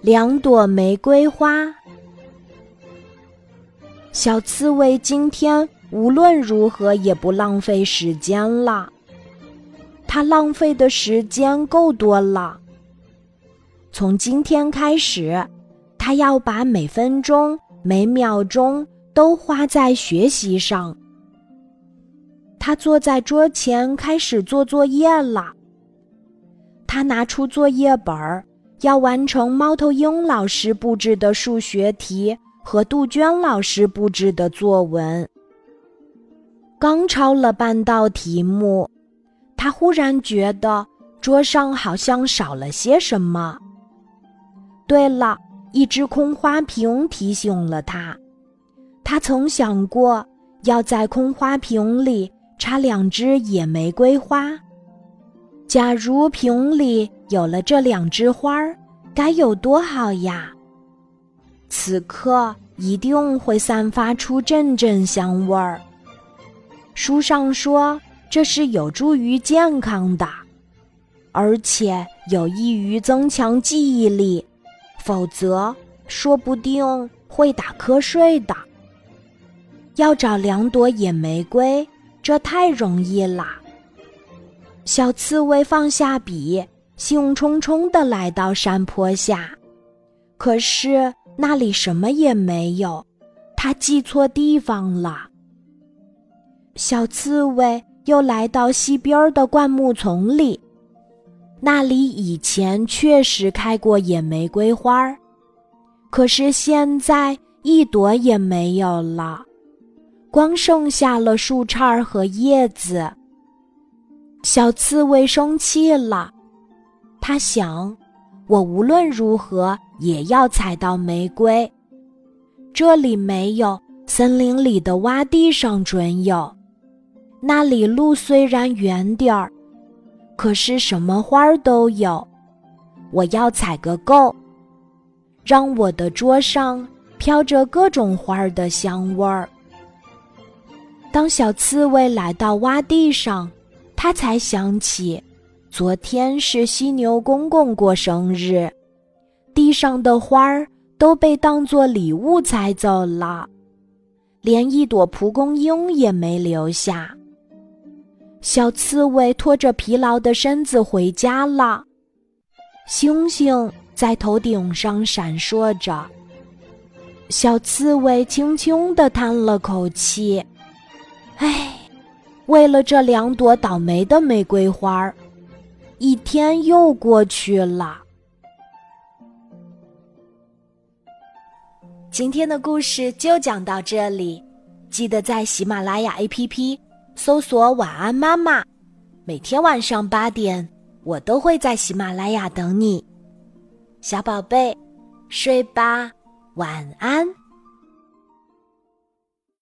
两朵玫瑰花。小刺猬今天无论如何也不浪费时间了，它浪费的时间够多了。从今天开始，它要把每分钟、每秒钟都花在学习上。他坐在桌前开始做作业了。他拿出作业本儿，要完成猫头鹰老师布置的数学题。和杜鹃老师布置的作文，刚抄了半道题目，他忽然觉得桌上好像少了些什么。对了，一只空花瓶提醒了他，他曾想过要在空花瓶里插两只野玫瑰花。假如瓶里有了这两枝花儿，该有多好呀！此刻一定会散发出阵阵香味儿。书上说这是有助于健康的，而且有益于增强记忆力，否则说不定会打瞌睡的。要找两朵野玫瑰，这太容易啦。小刺猬放下笔，兴冲冲地来到山坡下，可是。那里什么也没有，它记错地方了。小刺猬又来到西边的灌木丛里，那里以前确实开过野玫瑰花儿，可是现在一朵也没有了，光剩下了树杈和叶子。小刺猬生气了，他想。我无论如何也要采到玫瑰。这里没有，森林里的洼地上准有。那里路虽然远点儿，可是什么花儿都有。我要采个够，让我的桌上飘着各种花儿的香味儿。当小刺猬来到洼地上，他才想起。昨天是犀牛公公过生日，地上的花儿都被当作礼物采走了，连一朵蒲公英也没留下。小刺猬拖着疲劳的身子回家了，星星在头顶上闪烁着。小刺猬轻轻地叹了口气：“唉，为了这两朵倒霉的玫瑰花儿。”一天又过去了。今天的故事就讲到这里，记得在喜马拉雅 APP 搜索“晚安妈妈”，每天晚上八点，我都会在喜马拉雅等你，小宝贝，睡吧，晚安。